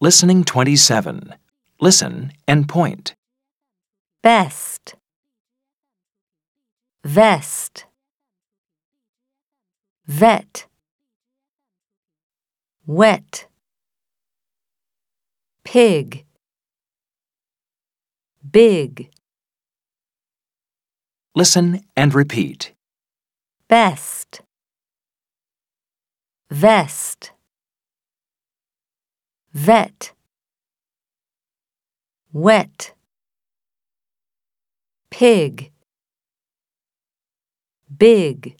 Listening 27. Listen and point. best, vest, vet, wet, pig, big, Listen and repeat. best, vest, vet, wet, pig, big.